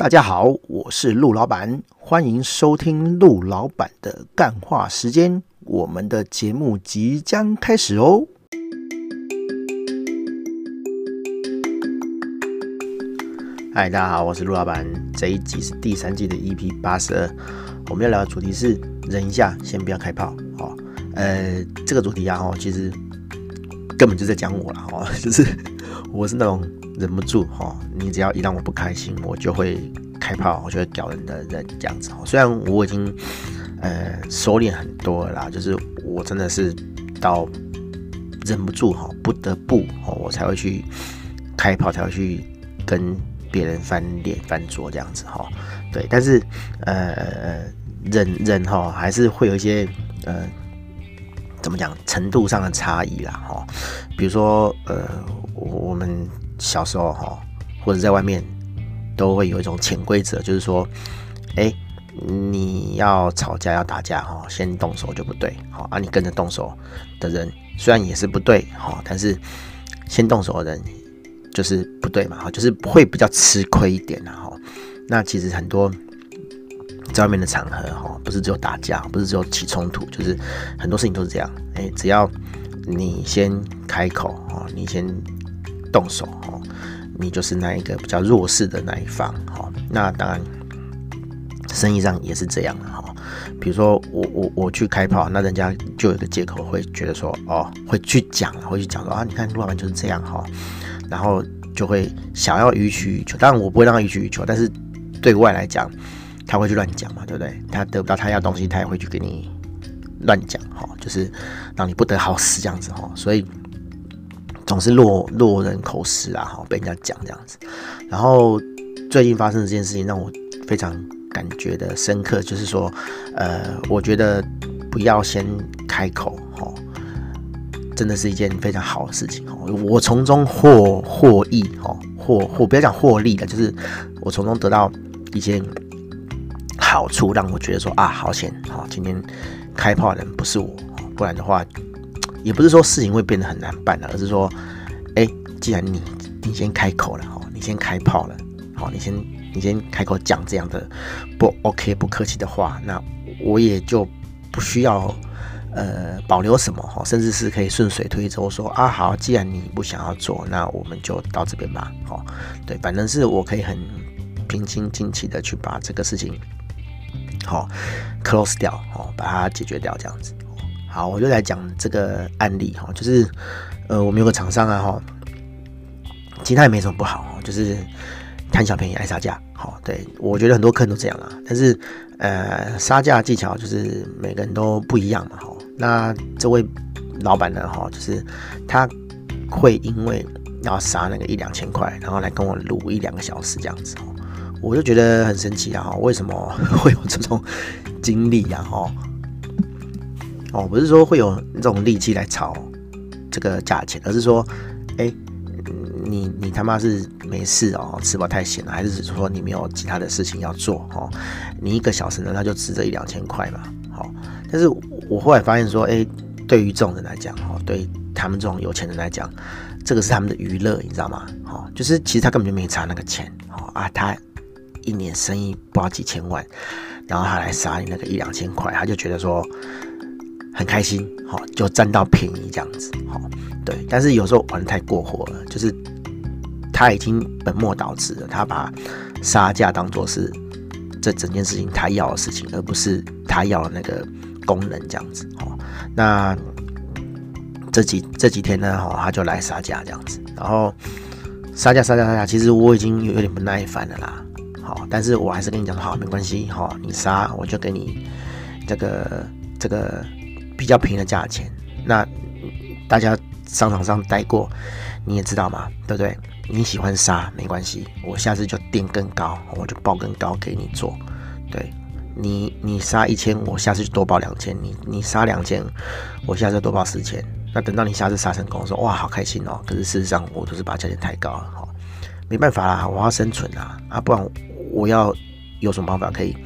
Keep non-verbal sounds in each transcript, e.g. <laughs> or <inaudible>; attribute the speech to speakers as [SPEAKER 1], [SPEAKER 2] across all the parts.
[SPEAKER 1] 大家好，我是陆老板，欢迎收听陆老板的干话时间。我们的节目即将开始哦。嗨，大家好，我是陆老板。这一集是第三季的 EP 八十二，我们要聊的主题是忍一下，先不要开炮。哦，呃，这个主题啊，哦，其实根本就在讲我了，哦，<laughs> 就是我是那种。忍不住哈，你只要一让我不开心，我就会开炮，我就会屌人的人这样子。虽然我已经呃收敛很多了啦，就是我真的是到忍不住哈，不得不哦，我才会去开炮，才会去跟别人翻脸翻桌这样子哈。对，但是呃忍忍哈，还是会有一些呃怎么讲程度上的差异啦哈。比如说呃我们。小时候哈，或者在外面，都会有一种潜规则，就是说，哎，你要吵架要打架哈，先动手就不对，好啊，你跟着动手的人虽然也是不对哈，但是先动手的人就是不对嘛，哈，就是会比较吃亏一点哈。那其实很多在外面的场合哈，不是只有打架，不是只有起冲突，就是很多事情都是这样，哎，只要你先开口哈，你先。动手哈，你就是那一个比较弱势的那一方哈。那当然，生意上也是这样的哈。比如说我我我去开炮，那人家就有一个借口会觉得说哦，会去讲，会去讲说啊，你看陆老板就是这样哈。然后就会想要予取予求，当然我不会让他予取予求，但是对外来讲，他会去乱讲嘛，对不对？他得不到他要东西，他也会去给你乱讲哈，就是让你不得好死这样子哈。所以。总是落落人口实啊，哈，被人家讲这样子。然后最近发生的这件事情让我非常感觉的深刻，就是说，呃，我觉得不要先开口，哈，真的是一件非常好的事情，我从中获获益，哈，获获不要讲获利了，就是我从中得到一些好处，让我觉得说啊，好险，哈，今天开炮的人不是我，不然的话。也不是说事情会变得很难办了，而是说，哎，既然你你先开口了哈，你先开炮了，好，你先你先开口讲这样的不 OK 不客气的话，那我也就不需要呃保留什么哈，甚至是可以顺水推舟说啊好，既然你不想要做，那我们就到这边吧，好，对，反正是我可以很平心静气的去把这个事情好 close 掉，好，把它解决掉这样子。好，我就来讲这个案例哈，就是呃，我们有个厂商啊哈，其他也没什么不好，就是贪小便宜爱杀价。好，对，我觉得很多客人都这样啦，但是呃，杀价技巧就是每个人都不一样嘛哈。那这位老板呢哈，就是他会因为要杀那个一两千块，然后来跟我撸一两个小时这样子，我就觉得很神奇啊哈，为什么 <laughs> 会有这种经历啊哈？哦，不是说会有这种力气来炒这个价钱，而是说，哎，你你他妈是没事哦，吃饱太闲了，还是说你没有其他的事情要做哦？你一个小时呢，他就值这一两千块嘛，好、哦。但是我后来发现说，哎，对于这种人来讲，哦，对他们这种有钱人来讲，这个是他们的娱乐，你知道吗？哦，就是其实他根本就没差那个钱，哦啊，他一年生意不知道几千万，然后他来杀你那个一两千块，他就觉得说。很开心，好，就占到便宜这样子，好，对。但是有时候玩的太过火了，就是他已经本末倒置了，他把杀价当做是这整件事情他要的事情，而不是他要的那个功能这样子，好。那这几这几天呢，哈，他就来杀价这样子，然后杀价杀价杀价，其实我已经有点不耐烦了啦，好，但是我还是跟你讲，好，没关系，哈，你杀我就给你这个这个。比较平的价钱，那大家商场上待过，你也知道嘛，对不对？你喜欢杀没关系，我下次就定更高，我就报更高给你做。对你，你杀一千，我下次就多报两千。你你杀两千，我下次多报四千。那等到你下次杀成功，说哇好开心哦。可是事实上我都是把价钱抬高了哈，没办法啦，我要生存啊啊，不然我要有什么办法可以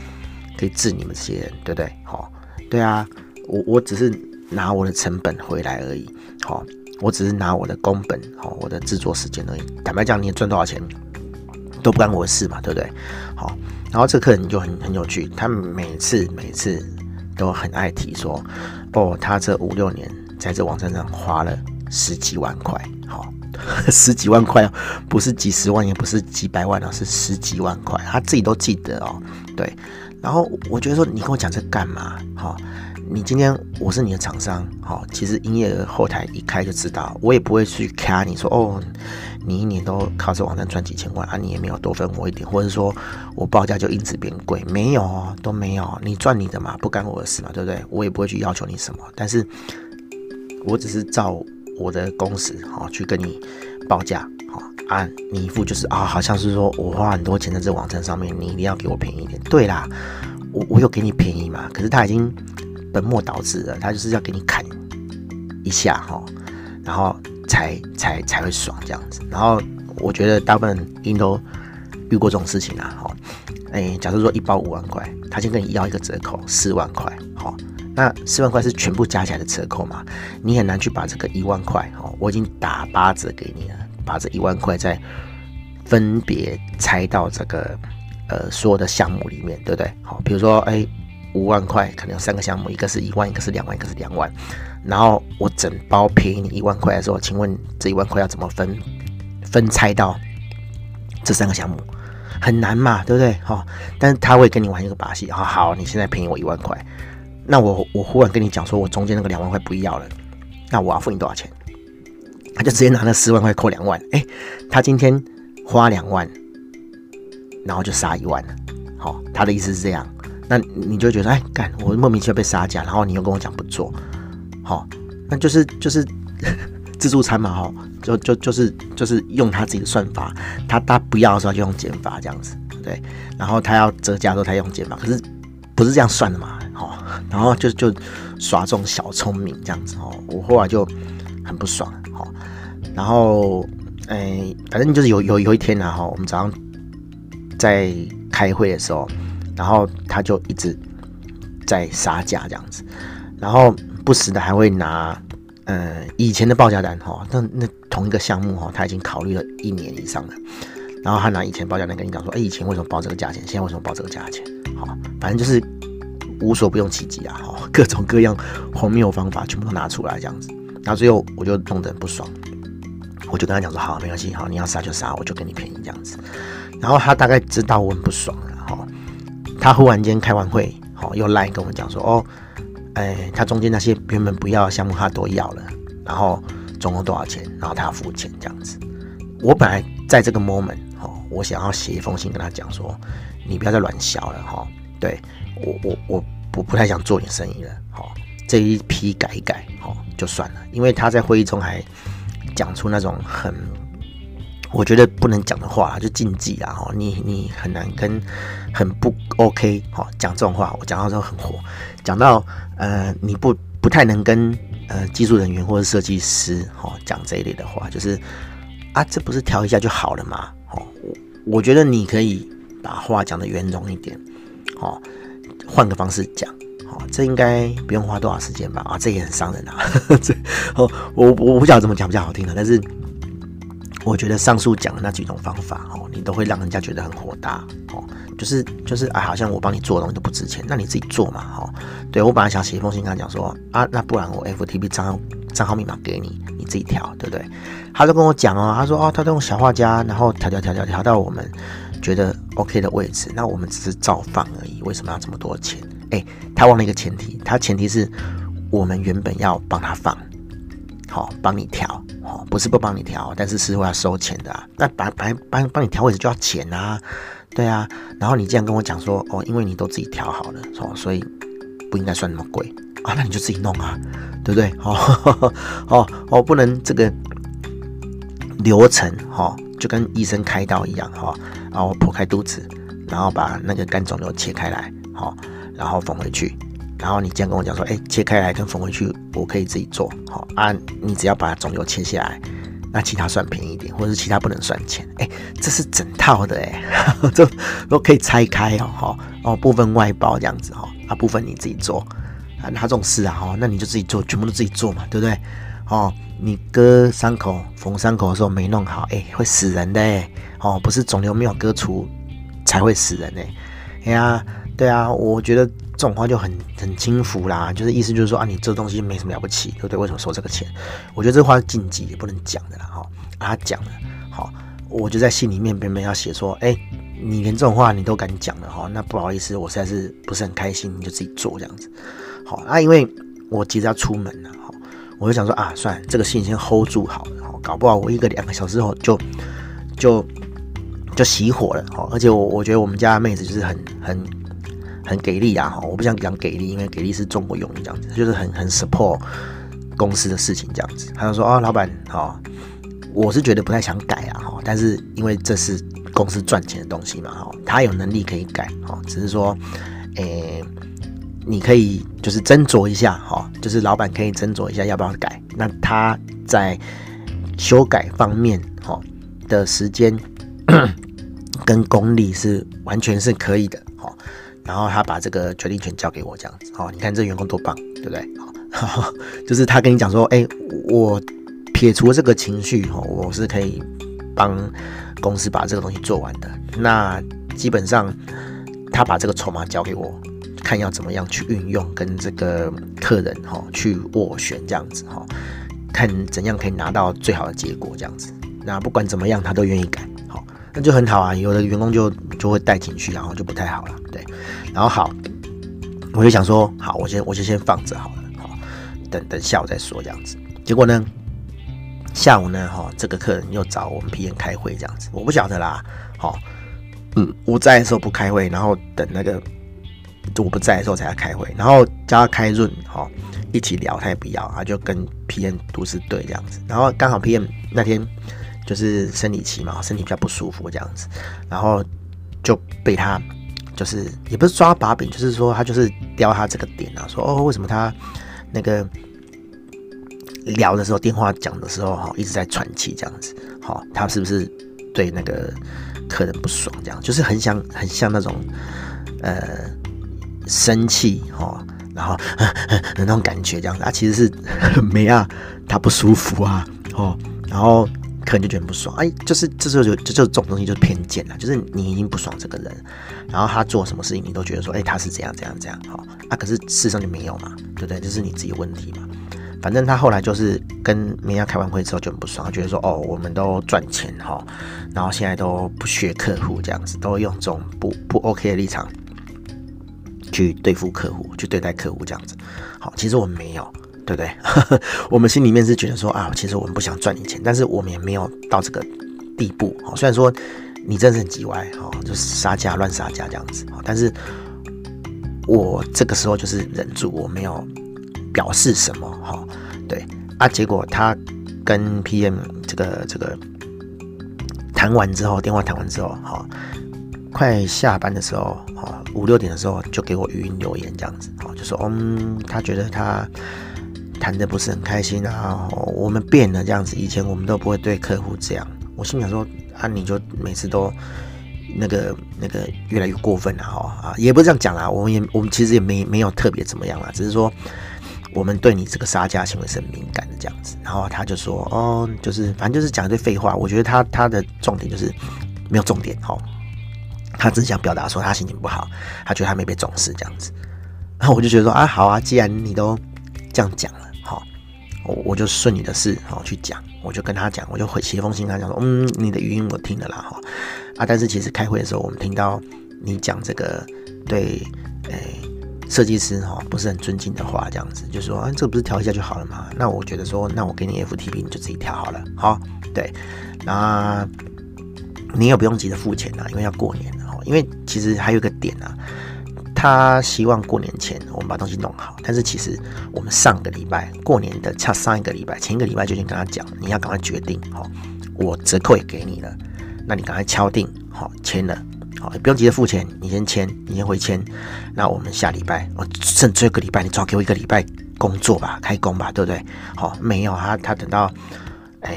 [SPEAKER 1] 可以治你们这些人，对不对？好，对啊。我我只是拿我的成本回来而已，好、我只是拿我的工本，好、我的制作时间而已。坦白讲，你赚多少钱，都不干我的事嘛，对不对？好，然后这客人就很很有趣，他每次每次都很爱提说，哦，他这五六年在这网站上花了十几万块，好，<laughs> 十几万块，不是几十万，也不是几百万啊，是十几万块，他自己都记得哦，对。然后我觉得说，你跟我讲这干嘛？好。你今天我是你的厂商，好，其实营业额后台一开就知道，我也不会去卡你说哦，你一年都靠这网站赚几千万啊，你也没有多分我一点，或者说我报价就因此变贵，没有，都没有，你赚你的嘛，不干我的事嘛，对不对？我也不会去要求你什么，但是我只是照我的工时好去跟你报价，好啊，你一副就是啊，好像是说我花很多钱在这网站上面，你一定要给我便宜一点，对啦，我我有给你便宜嘛，可是他已经。本末倒置了，他就是要给你砍一下哈，然后才才才会爽这样子。然后我觉得大部分人都遇过这种事情啊，哈，哎，假设说一包五万块，他先跟你要一个折扣四万块，好，那四万块是全部加起来的折扣嘛？你很难去把这个一万块，哈，我已经打八折给你了，把这一万块再分别拆到这个呃所有的项目里面，对不对？好，比如说哎。五万块可能有三个项目，一个是一万，一个是两万，一个是两万。然后我整包便宜你一万块的时候，请问这一万块要怎么分分拆到这三个项目？很难嘛，对不对？好，但是他会跟你玩一个把戏。好好，你现在便宜我一万块，那我我忽然跟你讲说，我中间那个两万块不要了，那我要付你多少钱？他就直接拿那四万块扣两万。哎，他今天花两万，然后就杀一万了。好，他的意思是这样。那你就觉得哎，干我莫名其妙被杀价，然后你又跟我讲不做，好，那就是就是 <laughs> 自助餐嘛，哈，就就就是就是用他自己的算法，他他不要的时候就用减法这样子，对，然后他要折价的时候他用减法，可是不是这样算的嘛，好，然后就就耍这种小聪明这样子哦，我后来就很不爽，好，然后哎，反正就是有有有一天呢，哈，我们早上在开会的时候。然后他就一直在杀价这样子，然后不时的还会拿呃以前的报价单哈，那那同一个项目哈，他已经考虑了一年以上了，然后他拿以前报价单跟你讲说，哎，以前为什么报这个价钱，现在为什么报这个价钱？好，反正就是无所不用其极啊，哈，<laughs> 各种各样荒谬方法全部都拿出来这样子，然后最后我就弄得很不爽，我就跟他讲说，好，没关系，好，你要杀就杀，我就给你便宜这样子，然后他大概知道我很不爽了。他忽然间开完会，好，又来跟我们讲说，哦，哎，他中间那些原本不要的项目他都要了，然后总共多少钱，然后他要付钱这样子。我本来在这个 moment，哈，我想要写一封信跟他讲说，你不要再乱想了，哈，对我我我不不太想做你生意了，哈，这一批改一改，哈，就算了，因为他在会议中还讲出那种很。我觉得不能讲的话就禁忌啦，哈，你你很难跟很不 OK 哈讲这种话，我讲到之后很火，讲到呃你不不太能跟呃技术人员或者设计师哈讲这一类的话，就是啊这不是调一下就好了吗？哦，我我觉得你可以把话讲得圆融一点，哦，换个方式讲，哦，这应该不用花多少时间吧？啊，这也很伤人啊，<laughs> 这哦我我不晓得怎么讲比较好听的，但是。我觉得上述讲的那几种方法哦，你都会让人家觉得很火大哦，就是就是啊，好像我帮你做的东西都不值钱，那你自己做嘛，哈。对，我本来想写一封信跟他讲说啊，那不然我 FTP 账号账号密码给你，你自己调，对不对？他就跟我讲哦，他说哦，他都用小画家，然后调调调调调到我们觉得 OK 的位置，那我们只是照放而已，为什么要这么多钱？哎，他忘了一个前提，他前提是我们原本要帮他放。好，帮你调，哦，不是不帮你调，但是是会要收钱的啊。那白白帮帮你调位置就要钱啊，对啊。然后你这样跟我讲说，哦，因为你都自己调好了，哦，所以不应该算那么贵啊。那你就自己弄啊，对不对？哦 <laughs> 哦哦，不能这个流程，哈，就跟医生开刀一样，哈，然后剖开肚子，然后把那个肝肿瘤切开来，好，然后缝回去。然后你这样跟我讲说，哎，切开来跟缝回去，我可以自己做，好啊，你只要把肿瘤切下来，那其他算便宜一点，或者是其他不能算钱，哎，这是整套的，哎，<laughs> 这都可以拆开哦，哈，哦，部分外包这样子哈，啊，部分你自己做，啊，那这种事啊，哈，那你就自己做，全部都自己做嘛，对不对？哦，你割伤口、缝伤口的时候没弄好，哎、欸，会死人的，哦，不是肿瘤没有割除才会死人哎，哎呀，对啊，我觉得这种话就很很轻浮啦，就是意思就是说啊，你这东西没什么了不起，对不对？为什么收这个钱？我觉得这话是禁忌，也不能讲的啦，哈，他讲了，好，我就在信里面边边要写说，哎、你连这种话你都敢讲了哈，那不好意思，我实在是不是很开心，你就自己做这样子，好啊，因为我急着要出门了。我就想说啊，算了，这个信先 hold 住好了，搞不好我一个两个小时后就就就熄火了，而且我我觉得我们家妹子就是很很很给力啊，哈我不想讲给力，因为给力是中国用语这样子，就是很很 support 公司的事情这样子。他就说哦，老板，好，我是觉得不太想改啊，哈，但是因为这是公司赚钱的东西嘛，哈，他有能力可以改，哈，只是说，诶。你可以就是斟酌一下，哈，就是老板可以斟酌一下要不要改。那他在修改方面，哈的时间 <coughs> 跟功力是完全是可以的，然后他把这个决定权交给我，这样子，哈。你看这员工多棒，对不对？好，<laughs> 就是他跟你讲说，哎，我撇除这个情绪，哈，我是可以帮公司把这个东西做完的。那基本上他把这个筹码交给我。看要怎么样去运用，跟这个客人哈去斡旋这样子哈，看怎样可以拿到最好的结果这样子。那不管怎么样，他都愿意改，好，那就很好啊。有的员工就就会带情绪，然后就不太好了，对。然后好，我就想说，好，我先我就先放着好了，好，等等下午再说这样子。结果呢，下午呢，哈，这个客人又找我们 PM 开会这样子，我不晓得啦，好，嗯，我在的时候不开会，然后等那个。我不在的时候才要开会，然后叫他开润，哈，一起聊，他也不要，他就跟 PM 都是对这样子，然后刚好 PM 那天就是生理期嘛，身体比较不舒服这样子，然后就被他就是也不是抓把柄，就是说他就是刁他这个点啊，说哦为什么他那个聊的时候电话讲的时候哈一直在喘气这样子，好，他是不是对那个客人不爽这样，就是很想很像那种呃。生气哈，然后 <laughs> 那种感觉这样子啊，其实是 <laughs> 没啊，他不舒服啊，哦，然后可能就觉得不爽，哎，就是这就就就这种东西就是偏见了，就是你已经不爽这个人，然后他做什么事情你都觉得说，哎，他是这样这样这样，哈，啊，可是事实上就没有嘛，对不对？这是你自己问题嘛。反正他后来就是跟梅亚开完会之后就很不爽，觉得说，哦，我们都赚钱哈，然后现在都不学客户这样子，都用这种不不 OK 的立场。去对付客户，去对待客户这样子，好，其实我没有，对不对？<laughs> 我们心里面是觉得说啊，其实我们不想赚你钱，但是我们也没有到这个地步。虽然说你真的是很叽歪，哈，就是杀价乱杀价这样子，但是我这个时候就是忍住，我没有表示什么，哈，对啊，结果他跟 PM 这个这个谈完之后，电话谈完之后，哈。快下班的时候，哈，五六点的时候就给我语音留言这样子，哈，就说，嗯，他觉得他谈的不是很开心啊，我们变了这样子，以前我们都不会对客户这样。我心想说，啊，你就每次都那个那个越来越过分了，哈，啊，也不是这样讲啦，我们也我们其实也没没有特别怎么样啦，只是说我们对你这个杀价行为是很敏感的这样子。然后他就说，哦，就是反正就是讲一堆废话。我觉得他他的重点就是没有重点，哈。他只是想表达说他心情不好，他觉得他没被重视这样子，然后我就觉得说啊好啊，既然你都这样讲了，好，我我就顺你的事好去讲，我就跟他讲，我就回写封信跟他讲说，嗯，你的语音我听了啦哈，啊，但是其实开会的时候我们听到你讲这个对诶设计师哈不是很尊敬的话，这样子就说啊这不是调一下就好了嘛？那我觉得说那我给你 FTP 你就自己调好了，好，对，那你也不用急着付钱啊，因为要过年了。因为其实还有一个点啊，他希望过年前我们把东西弄好，但是其实我们上个礼拜过年的差上一个礼拜前一个礼拜就已经跟他讲，你要赶快决定好，我折扣也给你了，那你赶快敲定好签了，好，不用急着付钱，你先签，你先回签，那我们下礼拜我剩最后一个礼拜，你最好给我一个礼拜工作吧，开工吧，对不对？好，没有他他等到哎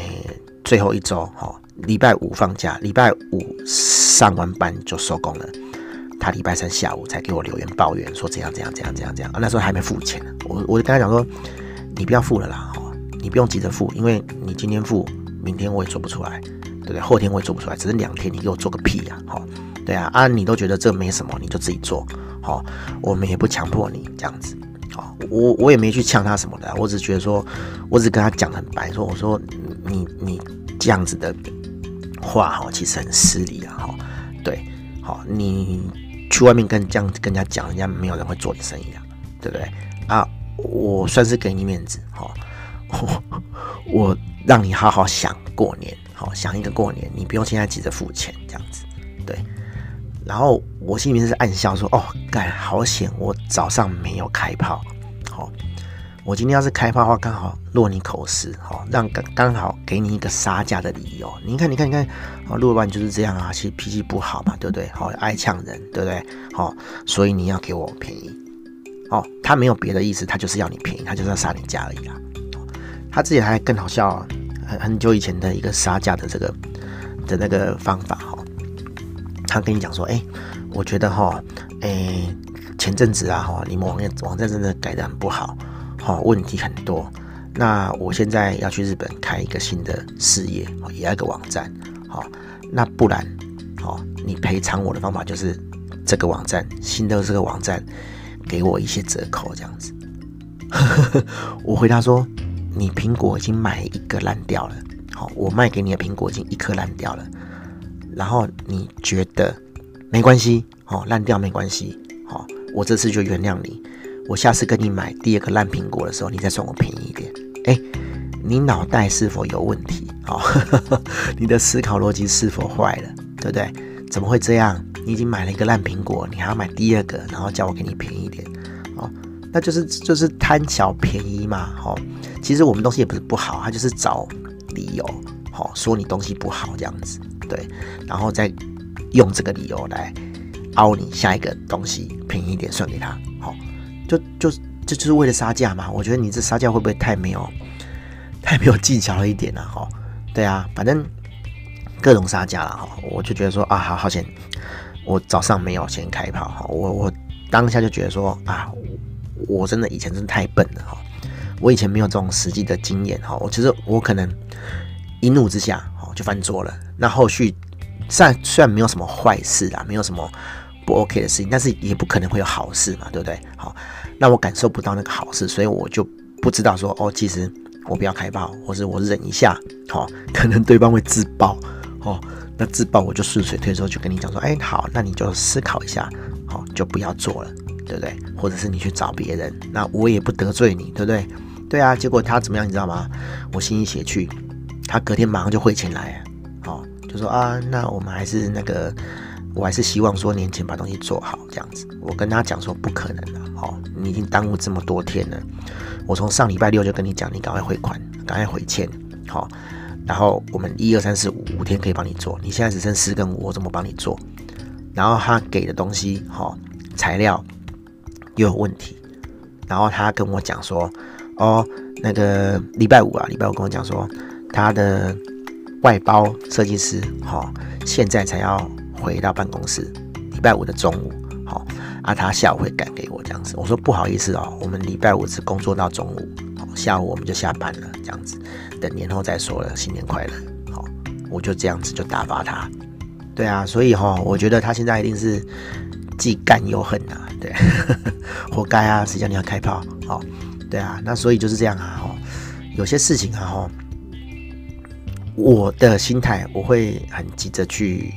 [SPEAKER 1] 最后一周好。礼拜五放假，礼拜五上完班就收工了。他礼拜三下午才给我留言抱怨，说怎样怎样怎样怎样怎样。那时候还没付钱呢。我我就跟他讲说，你不要付了啦，你你不用急着付，因为你今天付，明天我也做不出来，对不对？后天我也做不出来，只是两天，你给我做个屁呀！好，对啊，啊，你都觉得这没什么，你就自己做，好，我们也不强迫你这样子，好，我我也没去呛他什么的，我只觉得说，我只跟他讲很白，说我说你你这样子的话，哈，其实很失礼啊，哈，对，好，你去外面跟这样跟人家讲，人家没有人会做你生意啊，对不对？啊，我算是给你面子，哈，<laughs> 我。让你好好想过年，好想一个过年，你不用现在急着付钱这样子，对。然后我心里面是暗笑说：“哦，干好险，我早上没有开炮。好，我今天要是开炮的话，刚好落你口实，好让刚刚好给你一个杀价的理由。你看，你看，你看，啊，陆老板就是这样啊，其实脾气不好嘛，对不对？好爱呛人，对不对？好，所以你要给我便宜。哦，他没有别的意思，他就是要你便宜，他就是要杀你价而已啦。他自己还更好笑啊。”很很久以前的一个杀价的这个的那个方法哈，他跟你讲说，哎，我觉得哈，哎，前阵子啊哈，你们网页网站真的改的很不好，哈，问题很多。那我现在要去日本开一个新的事业，也要一个网站，好，那不然，好，你赔偿我的方法就是这个网站新的这个网站给我一些折扣这样子。<laughs> 我回答说。你苹果已经买一个烂掉了，好，我卖给你的苹果已经一颗烂掉了，然后你觉得没关系，好，烂掉没关系，好，我这次就原谅你，我下次跟你买第二个烂苹果的时候，你再算我便宜一点。哎，你脑袋是否有问题？哦，<laughs> 你的思考逻辑是否坏了？对不对？怎么会这样？你已经买了一个烂苹果，你还要买第二个，然后叫我给你便宜点，哦，那就是就是贪小便宜嘛，哦。其实我们东西也不是不好，他就是找理由，好说你东西不好这样子，对，然后再用这个理由来凹你下一个东西便宜一点算给他，就就这就是为了杀价嘛。我觉得你这杀价会不会太没有太没有技巧了一点呢？哈，对啊，反正各种杀价了哈，我就觉得说啊，好好险，我早上没有先开炮哈，我我当下就觉得说啊，我真的以前真的太笨了哈。我以前没有这种实际的经验哈，我其实我可能一怒之下哦就翻桌了。那后续虽然虽然没有什么坏事啊，没有什么不 OK 的事情，但是也不可能会有好事嘛，对不对？好，那我感受不到那个好事，所以我就不知道说哦，其实我不要开炮，或者我忍一下，好，<laughs> 可能对方会自爆哦。那自爆我就顺水推舟，就跟你讲说，哎，好，那你就思考一下，好，就不要做了，对不对？或者是你去找别人，那我也不得罪你，对不对？对啊，结果他怎么样，你知道吗？我心一写去，他隔天马上就汇钱来，哦，就说啊，那我们还是那个，我还是希望说年前把东西做好这样子。我跟他讲说不可能了，哦，你已经耽误这么多天了。我从上礼拜六就跟你讲，你赶快汇款，赶快汇钱，好，然后我们一二三四五五天可以帮你做，你现在只剩四跟五，我怎么帮你做？然后他给的东西，好，材料又有问题，然后他跟我讲说。哦，那个礼拜五啊，礼拜五跟我讲说，他的外包设计师，哈、哦，现在才要回到办公室。礼拜五的中午，好、哦，啊，他下午会赶给我这样子。我说不好意思哦，我们礼拜五只工作到中午，好，下午我们就下班了，这样子，等年后再说了。新年快乐，好，我就这样子就打发他。对啊，所以哈、我觉得他现在一定是既干又恨啊，对，<laughs> 活该啊，谁叫你要开炮，好。对啊，那所以就是这样啊，哈，有些事情啊，哈，我的心态我会很急着去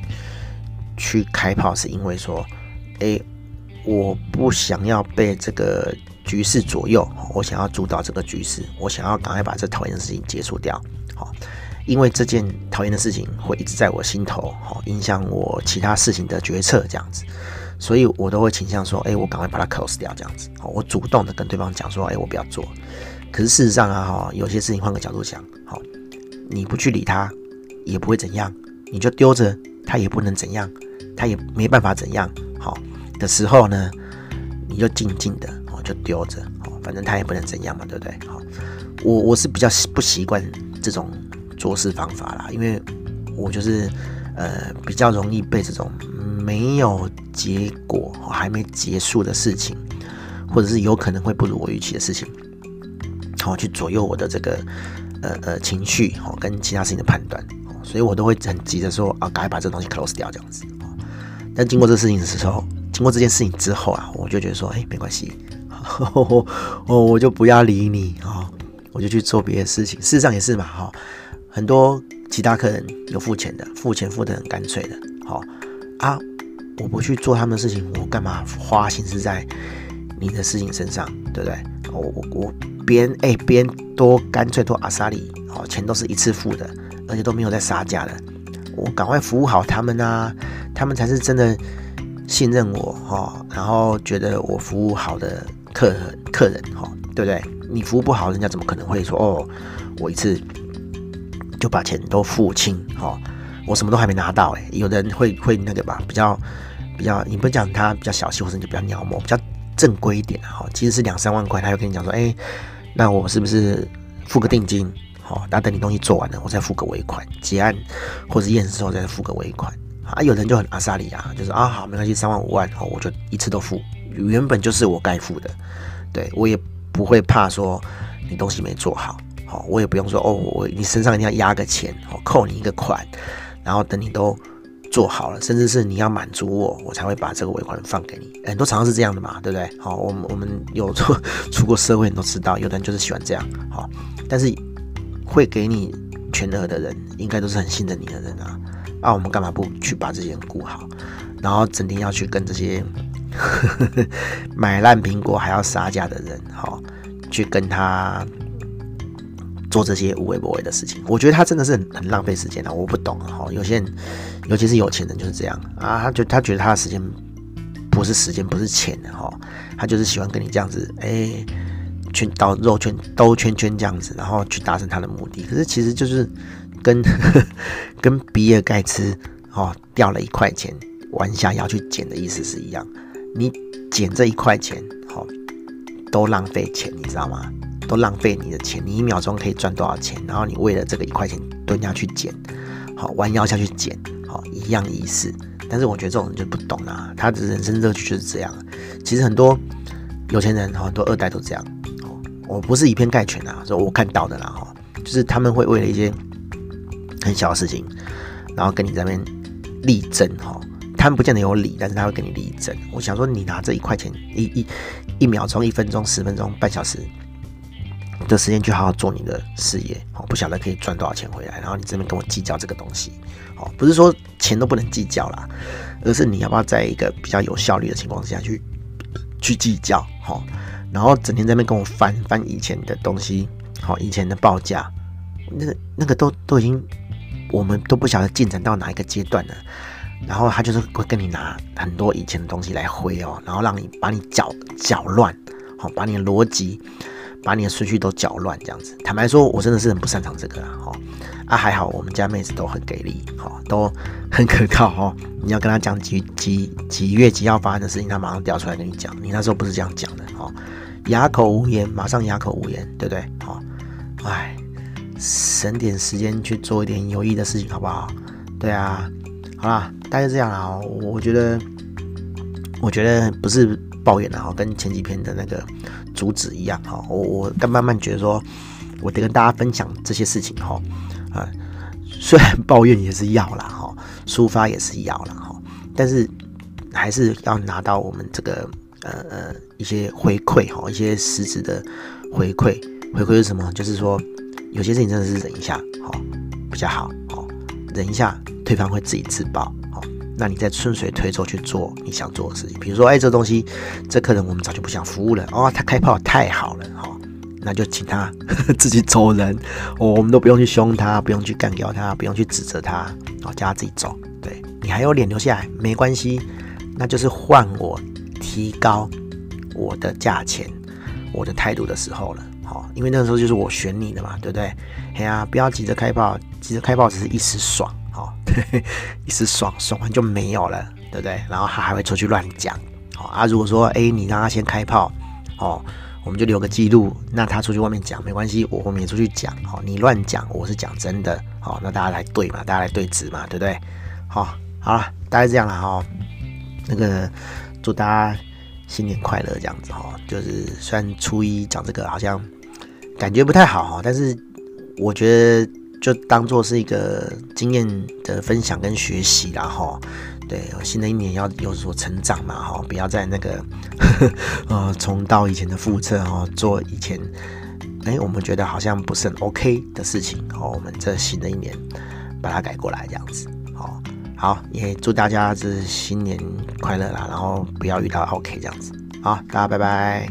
[SPEAKER 1] 去开炮，是因为说，哎，我不想要被这个局势左右，我想要主导这个局势，我想要赶快把这讨厌的事情结束掉，好，因为这件讨厌的事情会一直在我心头，好，影响我其他事情的决策，这样子。所以我都会倾向说，哎，我赶快把它 close 掉，这样子。好，我主动的跟对方讲说，哎，我不要做。可是事实上啊，哈，有些事情换个角度想，好，你不去理他，也不会怎样，你就丢着他也不能怎样，他也没办法怎样，好的时候呢，你就静静的，哦，就丢着，哦，反正他也不能怎样嘛，对不对？好，我我是比较不习惯这种做事方法啦，因为我就是呃比较容易被这种。没有结果，还没结束的事情，或者是有可能会不如我预期的事情，好去左右我的这个呃呃情绪，好跟其他事情的判断，所以我都会很急着说啊，赶快把这东西 close 掉这样子。但经过这事情的时候，经过这件事情之后啊，我就觉得说，哎，没关系，<laughs> 哦，我就不要理你啊，我就去做别的事情。事实上也是嘛，哈，很多其他客人有付钱的，付钱付得很干脆的，好啊，我不去做他们的事情，我干嘛花心思在你的事情身上，对不对？我我我别人哎，别人多干脆多阿萨里，哦，钱都是一次付的，而且都没有在杀价的，我赶快服务好他们啊。他们才是真的信任我哈，然后觉得我服务好的客客人哈，对不对？你服务不好，人家怎么可能会说哦，我一次就把钱都付清哈？我什么都还没拿到哎，有的人会会那个吧，比较比较，你不讲他比较小气，或者你就比较鸟毛，比较正规一点哈。其实是两三万块，他就跟你讲说，哎，那我是不是付个定金？哦，那等你东西做完了，我再付个尾款，结案或者验收之后再付个尾款。啊，有人就很阿萨里啊，就是啊，好，没关系，三万五万，好，我就一次都付，原本就是我该付的，对，我也不会怕说你东西没做好，好，我也不用说哦，我你身上一定要压个钱，好，扣你一个款，然后等你都做好了，甚至是你要满足我，我才会把这个尾款放给你。很多厂商是这样的嘛，对不对？好，我们我们有 <laughs> 出出过社会，你都知道，有的人就是喜欢这样，好，但是会给你全额的人，应该都是很信任你的人啊。啊，我们干嘛不去把这些人顾好，然后整天要去跟这些 <laughs> 买烂苹果还要杀价的人，好，去跟他做这些无微不为的事情？我觉得他真的是很很浪费时间的。我不懂啊，哈，有些人，尤其是有钱人就是这样啊，他就他觉得他的时间不是时间，不是钱的哈，他就是喜欢跟你这样子，哎，圈到肉圈兜圈圈这样子，然后去达成他的目的。可是其实就是。<laughs> 跟跟比尔盖茨哦掉了一块钱，弯下腰去捡的意思是一样。你捡这一块钱，好、哦、都浪费钱，你知道吗？都浪费你的钱。你一秒钟可以赚多少钱？然后你为了这个一块钱蹲下去捡，好、弯腰下去捡，好、哦、一样意思。但是我觉得这种人就不懂啊，他的人生乐趣就是这样。其实很多有钱人，很多二代都这样。我不是以偏概全啊，说我看到的啦，哈、就是他们会为了一些。很小的事情，然后跟你在那边力争哈，他们不见得有理，但是他会跟你力争。我想说，你拿这一块钱，一一一秒钟、一分钟、十分钟、半小时的时间去好好做你的事业，哦，不晓得可以赚多少钱回来。然后你这边跟我计较这个东西，哦，不是说钱都不能计较啦，而是你要不要在一个比较有效率的情况之下去去计较，哈，然后整天在那边跟我翻翻以前的东西，好，以前的报价，那个那个都都已经。我们都不晓得进展到哪一个阶段了，然后他就是会跟你拿很多以前的东西来挥哦，然后让你把你搅搅乱，好，把你的逻辑、把你的顺序都搅乱这样子。坦白说，我真的是很不擅长这个啊，哈啊，还好我们家妹子都很给力，哈，都很可靠哦。你要跟他讲几几几月几号发生的事情，他马上调出来跟你讲。你那时候不是这样讲的，哈，哑口无言，马上哑口无言，对不对？好，哎。省点时间去做一点有益的事情，好不好？对啊，好啦，大概这样啦。我觉得，我觉得不是抱怨的哈，跟前几篇的那个主旨一样哈。我我但慢慢觉得说，我得跟大家分享这些事情哈。啊，虽然抱怨也是要啦哈，抒发也是要啦哈，但是还是要拿到我们这个呃呃一些回馈哈，一些实质的回馈。回馈是什么？就是说。有些事情真的是忍一下，好比较好，好忍一下，对方会自己自爆，好，那你再顺水推舟去做你想做的事情。比如说，哎，这东西，这客人我们早就不想服务了，哦，他开炮太好了，哈，那就请他自己走人，哦，我们都不用去凶他，不用去干掉他，不用去指责他，哦，叫他自己走。对，你还有脸留下来，没关系，那就是换我提高我的价钱，我的态度的时候了。好，因为那时候就是我选你的嘛，对不对？哎呀，不要急着开炮，急着开炮只是一时爽，好，<laughs> 一时爽，爽完就没有了，对不对？然后他还会出去乱讲，好啊。如果说哎，你让他先开炮，哦，我们就留个记录，那他出去外面讲没关系，我后面出去讲，好，你乱讲，我是讲真的，好，那大家来对嘛，大家来对质嘛，对不对？好，好了，大概这样了哈。那个祝大家新年快乐，这样子哈，就是虽然初一讲这个好像。感觉不太好哈，但是我觉得就当做是一个经验的分享跟学习啦哈。对，新的一年要有所成长嘛哈，不要在那个 <laughs> 呃重蹈以前的覆辙哈，做以前哎我们觉得好像不是很 OK 的事情哦，我们这新的一年把它改过来这样子哦。好，也祝大家是新年快乐啦，然后不要遇到 OK 这样子。好，大家拜拜。